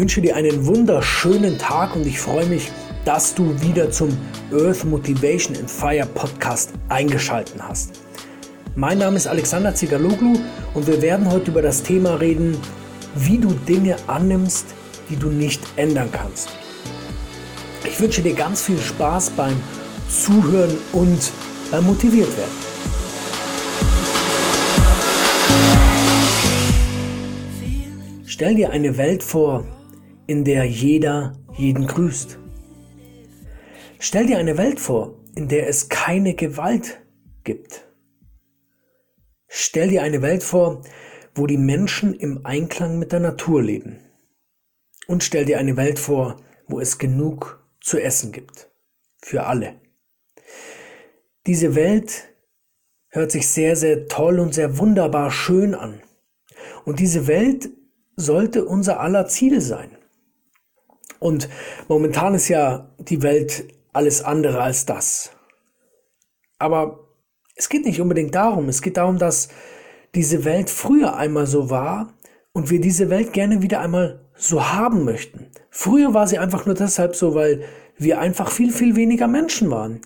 wünsche dir einen wunderschönen Tag und ich freue mich, dass du wieder zum Earth Motivation and Fire Podcast eingeschalten hast. Mein Name ist Alexander Zigaloglu und wir werden heute über das Thema reden, wie du Dinge annimmst, die du nicht ändern kannst. Ich wünsche dir ganz viel Spaß beim Zuhören und beim Motiviert werden. Stell dir eine Welt vor, in der jeder jeden grüßt. Stell dir eine Welt vor, in der es keine Gewalt gibt. Stell dir eine Welt vor, wo die Menschen im Einklang mit der Natur leben. Und stell dir eine Welt vor, wo es genug zu essen gibt. Für alle. Diese Welt hört sich sehr, sehr toll und sehr wunderbar schön an. Und diese Welt sollte unser aller Ziel sein. Und momentan ist ja die Welt alles andere als das. Aber es geht nicht unbedingt darum. Es geht darum, dass diese Welt früher einmal so war und wir diese Welt gerne wieder einmal so haben möchten. Früher war sie einfach nur deshalb so, weil wir einfach viel, viel weniger Menschen waren.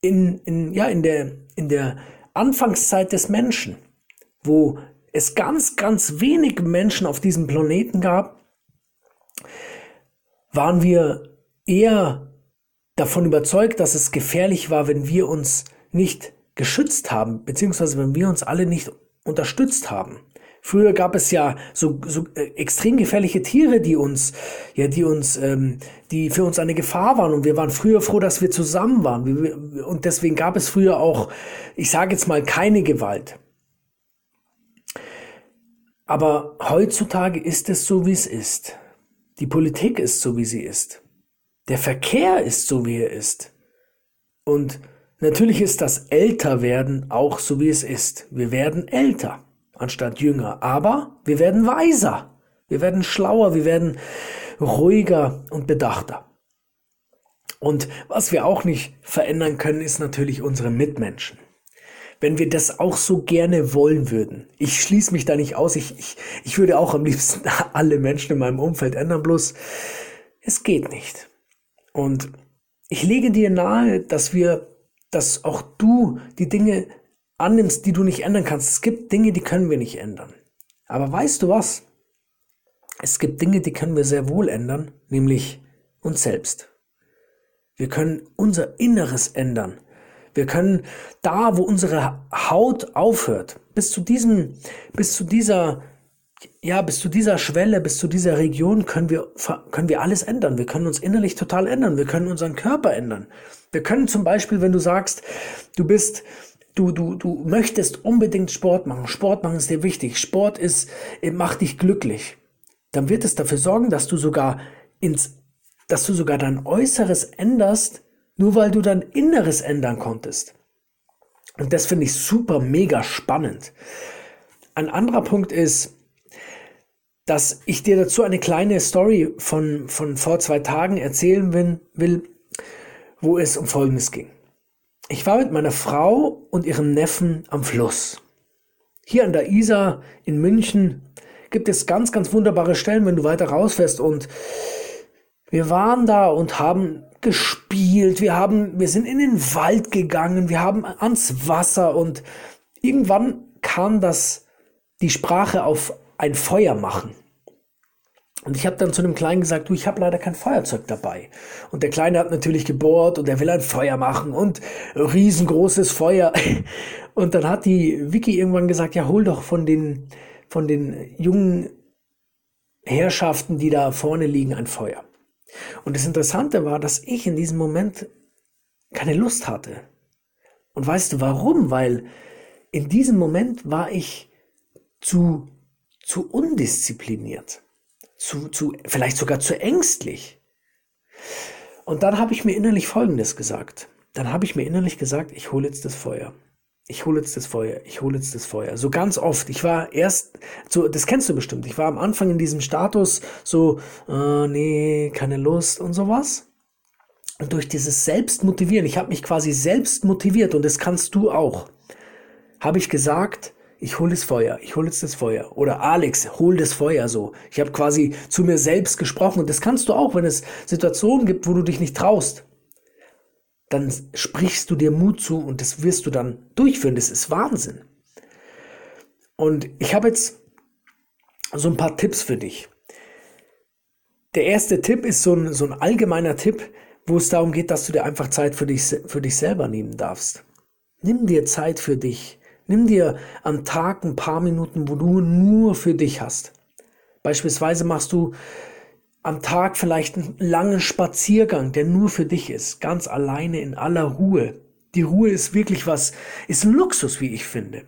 In, in, ja, in der, in der Anfangszeit des Menschen, wo es ganz, ganz wenig Menschen auf diesem Planeten gab, waren wir eher davon überzeugt, dass es gefährlich war, wenn wir uns nicht geschützt haben, beziehungsweise wenn wir uns alle nicht unterstützt haben. Früher gab es ja so, so äh, extrem gefährliche Tiere, die uns, ja, die uns, ähm, die für uns eine Gefahr waren. Und wir waren früher froh, dass wir zusammen waren. Und deswegen gab es früher auch, ich sage jetzt mal, keine Gewalt. Aber heutzutage ist es so, wie es ist. Die Politik ist so, wie sie ist. Der Verkehr ist so, wie er ist. Und natürlich ist das Älterwerden auch so, wie es ist. Wir werden älter anstatt jünger. Aber wir werden weiser. Wir werden schlauer. Wir werden ruhiger und bedachter. Und was wir auch nicht verändern können, ist natürlich unsere Mitmenschen wenn wir das auch so gerne wollen würden. Ich schließe mich da nicht aus. Ich, ich, ich würde auch am liebsten alle Menschen in meinem Umfeld ändern, bloß es geht nicht. Und ich lege dir nahe, dass wir, dass auch du die Dinge annimmst, die du nicht ändern kannst. Es gibt Dinge, die können wir nicht ändern. Aber weißt du was? Es gibt Dinge, die können wir sehr wohl ändern, nämlich uns selbst. Wir können unser Inneres ändern. Wir können da, wo unsere Haut aufhört, bis zu diesem, bis zu dieser, ja, bis zu dieser Schwelle, bis zu dieser Region können wir, können wir alles ändern. Wir können uns innerlich total ändern. Wir können unseren Körper ändern. Wir können zum Beispiel, wenn du sagst, du bist, du, du, du möchtest unbedingt Sport machen. Sport machen ist dir wichtig. Sport ist, macht dich glücklich. Dann wird es dafür sorgen, dass du sogar ins, dass du sogar dein Äußeres änderst, nur weil du dein Inneres ändern konntest. Und das finde ich super, mega spannend. Ein anderer Punkt ist, dass ich dir dazu eine kleine Story von, von vor zwei Tagen erzählen will, will, wo es um Folgendes ging. Ich war mit meiner Frau und ihrem Neffen am Fluss. Hier an der Isar in München gibt es ganz, ganz wunderbare Stellen, wenn du weiter rausfährst. Und wir waren da und haben gespielt, wir haben, wir sind in den Wald gegangen, wir haben ans Wasser und irgendwann kam das, die Sprache auf ein Feuer machen. Und ich habe dann zu dem Kleinen gesagt, du, ich habe leider kein Feuerzeug dabei. Und der Kleine hat natürlich gebohrt und er will ein Feuer machen und riesengroßes Feuer. Und dann hat die Vicky irgendwann gesagt, ja, hol doch von den, von den jungen Herrschaften, die da vorne liegen, ein Feuer. Und das Interessante war, dass ich in diesem Moment keine Lust hatte. Und weißt du warum? Weil in diesem Moment war ich zu, zu undiszipliniert, zu, zu, vielleicht sogar zu ängstlich. Und dann habe ich mir innerlich Folgendes gesagt. Dann habe ich mir innerlich gesagt, ich hole jetzt das Feuer ich hole jetzt das Feuer, ich hole jetzt das Feuer. So ganz oft. Ich war erst, so, das kennst du bestimmt. Ich war am Anfang in diesem Status so, äh, nee, keine Lust und sowas. Und durch dieses Selbstmotivieren, ich habe mich quasi selbst motiviert und das kannst du auch, habe ich gesagt, ich hol das Feuer, ich hol jetzt das Feuer. Oder Alex, hol das Feuer so. Ich habe quasi zu mir selbst gesprochen. Und das kannst du auch, wenn es Situationen gibt, wo du dich nicht traust. Dann sprichst du dir Mut zu und das wirst du dann durchführen. Das ist Wahnsinn. Und ich habe jetzt so ein paar Tipps für dich. Der erste Tipp ist so ein, so ein allgemeiner Tipp, wo es darum geht, dass du dir einfach Zeit für dich, für dich selber nehmen darfst. Nimm dir Zeit für dich. Nimm dir am Tag ein paar Minuten, wo du nur für dich hast. Beispielsweise machst du am Tag vielleicht einen langen Spaziergang, der nur für dich ist, ganz alleine in aller Ruhe. Die Ruhe ist wirklich was, ist ein Luxus, wie ich finde.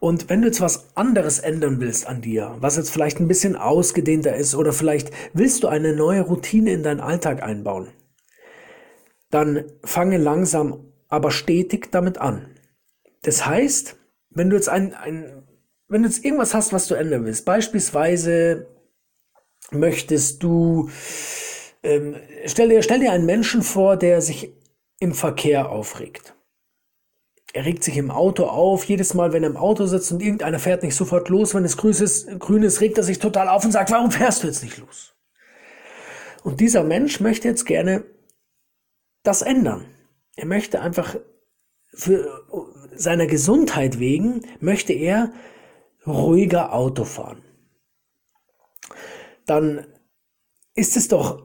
Und wenn du jetzt was anderes ändern willst an dir, was jetzt vielleicht ein bisschen ausgedehnter ist oder vielleicht willst du eine neue Routine in deinen Alltag einbauen, dann fange langsam, aber stetig damit an. Das heißt, wenn du jetzt ein, ein wenn du jetzt irgendwas hast, was du ändern willst, beispielsweise möchtest du, ähm, stell, dir, stell dir einen Menschen vor, der sich im Verkehr aufregt. Er regt sich im Auto auf. Jedes Mal, wenn er im Auto sitzt und irgendeiner fährt nicht sofort los, wenn es grün ist, grün ist, regt er sich total auf und sagt, warum fährst du jetzt nicht los? Und dieser Mensch möchte jetzt gerne das ändern. Er möchte einfach für seiner Gesundheit wegen, möchte er ruhiger Auto fahren. Dann ist es doch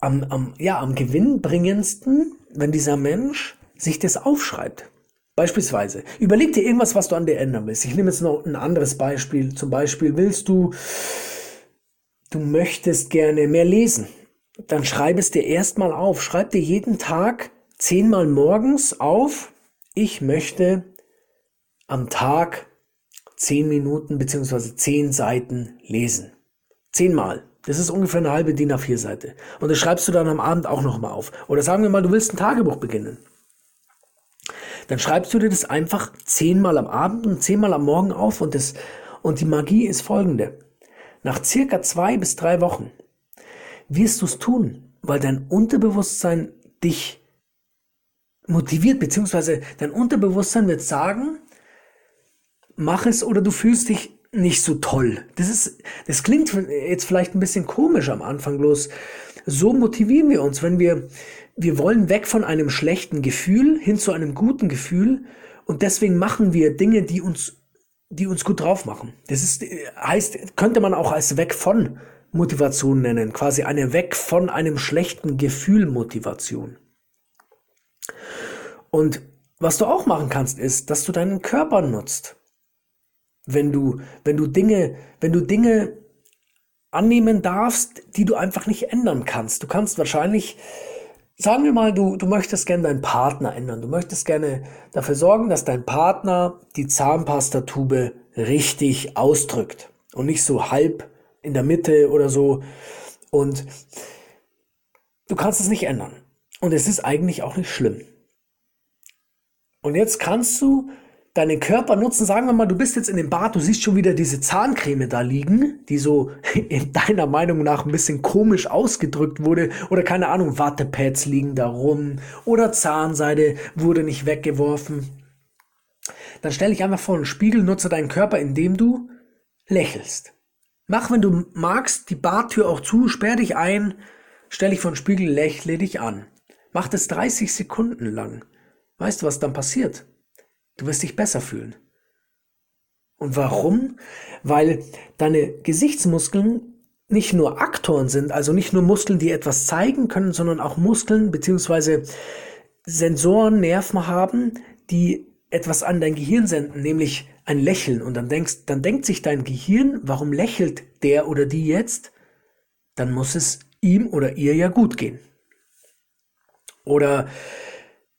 am, am, ja, am gewinnbringendsten, wenn dieser Mensch sich das aufschreibt. Beispielsweise, überleg dir irgendwas, was du an dir ändern willst. Ich nehme jetzt noch ein anderes Beispiel. Zum Beispiel willst du, du möchtest gerne mehr lesen. Dann schreib es dir erstmal auf. Schreib dir jeden Tag zehnmal morgens auf, ich möchte am Tag zehn Minuten beziehungsweise zehn Seiten lesen. Zehnmal. Das ist ungefähr eine halbe DIN A4 Seite. Und das schreibst du dann am Abend auch nochmal auf. Oder sagen wir mal, du willst ein Tagebuch beginnen dann schreibst du dir das einfach zehnmal am Abend und zehnmal am Morgen auf und das, und die Magie ist folgende. Nach circa zwei bis drei Wochen wirst du es tun, weil dein Unterbewusstsein dich motiviert, beziehungsweise dein Unterbewusstsein wird sagen, mach es oder du fühlst dich nicht so toll. Das ist, das klingt jetzt vielleicht ein bisschen komisch am Anfang bloß. So motivieren wir uns, wenn wir, wir wollen weg von einem schlechten Gefühl hin zu einem guten Gefühl und deswegen machen wir Dinge, die uns, die uns gut drauf machen. Das ist, heißt, könnte man auch als weg von Motivation nennen, quasi eine weg von einem schlechten Gefühl Motivation. Und was du auch machen kannst, ist, dass du deinen Körper nutzt. Wenn du, wenn du Dinge, wenn du Dinge annehmen darfst, die du einfach nicht ändern kannst. Du kannst wahrscheinlich Sagen wir mal, du, du möchtest gerne deinen Partner ändern. Du möchtest gerne dafür sorgen, dass dein Partner die Zahnpastatube richtig ausdrückt und nicht so halb in der Mitte oder so. Und du kannst es nicht ändern. Und es ist eigentlich auch nicht schlimm. Und jetzt kannst du deinen Körper nutzen. Sagen wir mal, du bist jetzt in dem Bad, du siehst schon wieder diese Zahncreme da liegen, die so in deiner Meinung nach ein bisschen komisch ausgedrückt wurde. Oder keine Ahnung, Wattepads liegen da rum. Oder Zahnseide wurde nicht weggeworfen. Dann stell dich einfach vor einen Spiegel, nutze deinen Körper, indem du lächelst. Mach, wenn du magst, die Badtür auch zu, sperr dich ein, stell dich vor den Spiegel, lächle dich an. Mach das 30 Sekunden lang. Weißt du, was dann passiert? Du wirst dich besser fühlen. Und warum? Weil deine Gesichtsmuskeln nicht nur Aktoren sind, also nicht nur Muskeln, die etwas zeigen können, sondern auch Muskeln bzw. Sensoren, Nerven haben, die etwas an dein Gehirn senden, nämlich ein Lächeln. Und dann denkst, dann denkt sich dein Gehirn, warum lächelt der oder die jetzt? Dann muss es ihm oder ihr ja gut gehen. Oder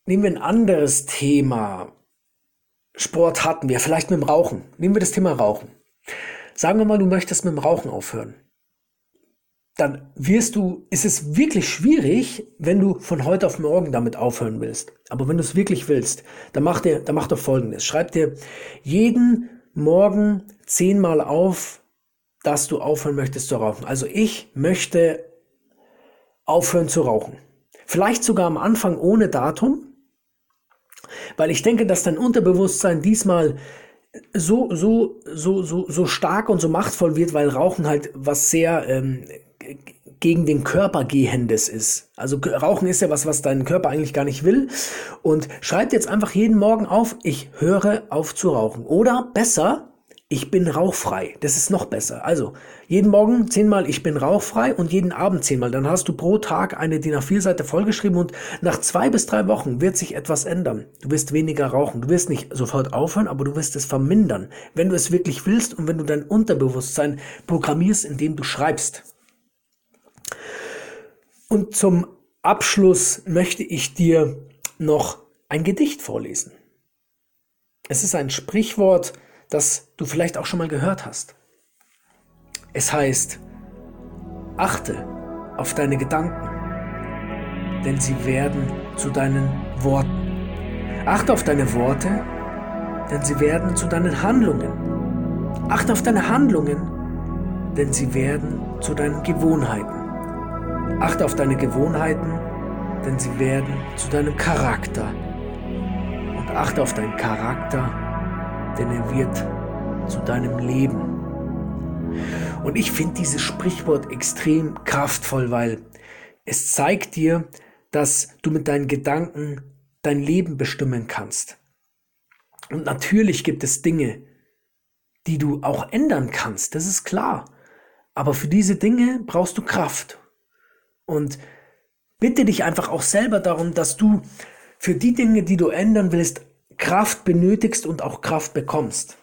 nehmen wir ein anderes Thema. Sport hatten wir, vielleicht mit dem Rauchen. Nehmen wir das Thema Rauchen. Sagen wir mal, du möchtest mit dem Rauchen aufhören. Dann wirst du, ist es wirklich schwierig, wenn du von heute auf morgen damit aufhören willst. Aber wenn du es wirklich willst, dann mach dir, dann mach doch folgendes. Schreib dir jeden Morgen zehnmal auf, dass du aufhören möchtest zu rauchen. Also ich möchte aufhören zu rauchen. Vielleicht sogar am Anfang ohne Datum, weil ich denke, dass dein Unterbewusstsein diesmal so, so, so, so, so stark und so machtvoll wird, weil Rauchen halt was sehr ähm, gegen den Körper gehendes ist. Also Rauchen ist ja was, was dein Körper eigentlich gar nicht will. Und schreib jetzt einfach jeden Morgen auf, ich höre auf zu rauchen. Oder besser, ich bin rauchfrei. Das ist noch besser. Also, jeden Morgen zehnmal, ich bin rauchfrei und jeden Abend zehnmal. Dann hast du pro Tag eine DIN A4-Seite vollgeschrieben und nach zwei bis drei Wochen wird sich etwas ändern. Du wirst weniger rauchen. Du wirst nicht sofort aufhören, aber du wirst es vermindern, wenn du es wirklich willst und wenn du dein Unterbewusstsein programmierst, indem du schreibst. Und zum Abschluss möchte ich dir noch ein Gedicht vorlesen. Es ist ein Sprichwort, das du vielleicht auch schon mal gehört hast. Es heißt, achte auf deine Gedanken, denn sie werden zu deinen Worten. Achte auf deine Worte, denn sie werden zu deinen Handlungen. Achte auf deine Handlungen, denn sie werden zu deinen Gewohnheiten. Achte auf deine Gewohnheiten, denn sie werden zu deinem Charakter. Und achte auf deinen Charakter, denn er wird zu deinem Leben. Und ich finde dieses Sprichwort extrem kraftvoll, weil es zeigt dir, dass du mit deinen Gedanken dein Leben bestimmen kannst. Und natürlich gibt es Dinge, die du auch ändern kannst, das ist klar. Aber für diese Dinge brauchst du Kraft. Und bitte dich einfach auch selber darum, dass du für die Dinge, die du ändern willst, Kraft benötigst und auch Kraft bekommst.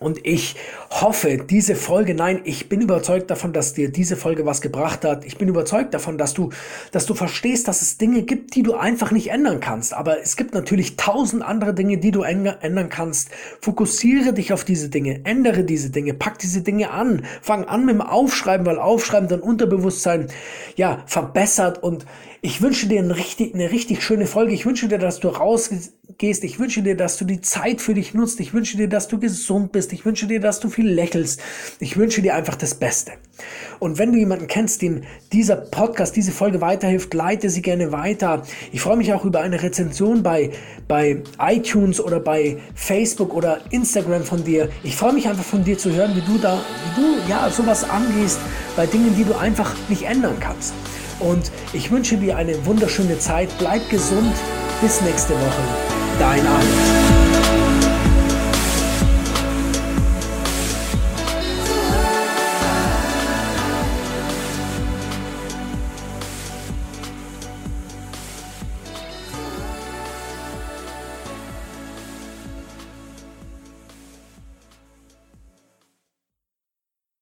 Und ich hoffe, diese Folge, nein, ich bin überzeugt davon, dass dir diese Folge was gebracht hat. Ich bin überzeugt davon, dass du, dass du verstehst, dass es Dinge gibt, die du einfach nicht ändern kannst. Aber es gibt natürlich tausend andere Dinge, die du ändern kannst. Fokussiere dich auf diese Dinge, ändere diese Dinge, pack diese Dinge an, fang an mit dem Aufschreiben, weil Aufschreiben dein Unterbewusstsein, ja, verbessert und ich wünsche dir eine richtig, eine richtig schöne Folge. Ich wünsche dir, dass du rausgehst. Ich wünsche dir, dass du die Zeit für dich nutzt. Ich wünsche dir, dass du gesund bist. Ich wünsche dir, dass du viel lächelst. Ich wünsche dir einfach das Beste. Und wenn du jemanden kennst, dem dieser Podcast, diese Folge weiterhilft, leite sie gerne weiter. Ich freue mich auch über eine Rezension bei, bei iTunes oder bei Facebook oder Instagram von dir. Ich freue mich einfach von dir zu hören, wie du da, wie du ja sowas angehst bei Dingen, die du einfach nicht ändern kannst. Und ich wünsche dir eine wunderschöne Zeit. Bleib gesund. Bis nächste Woche. Dein Alex.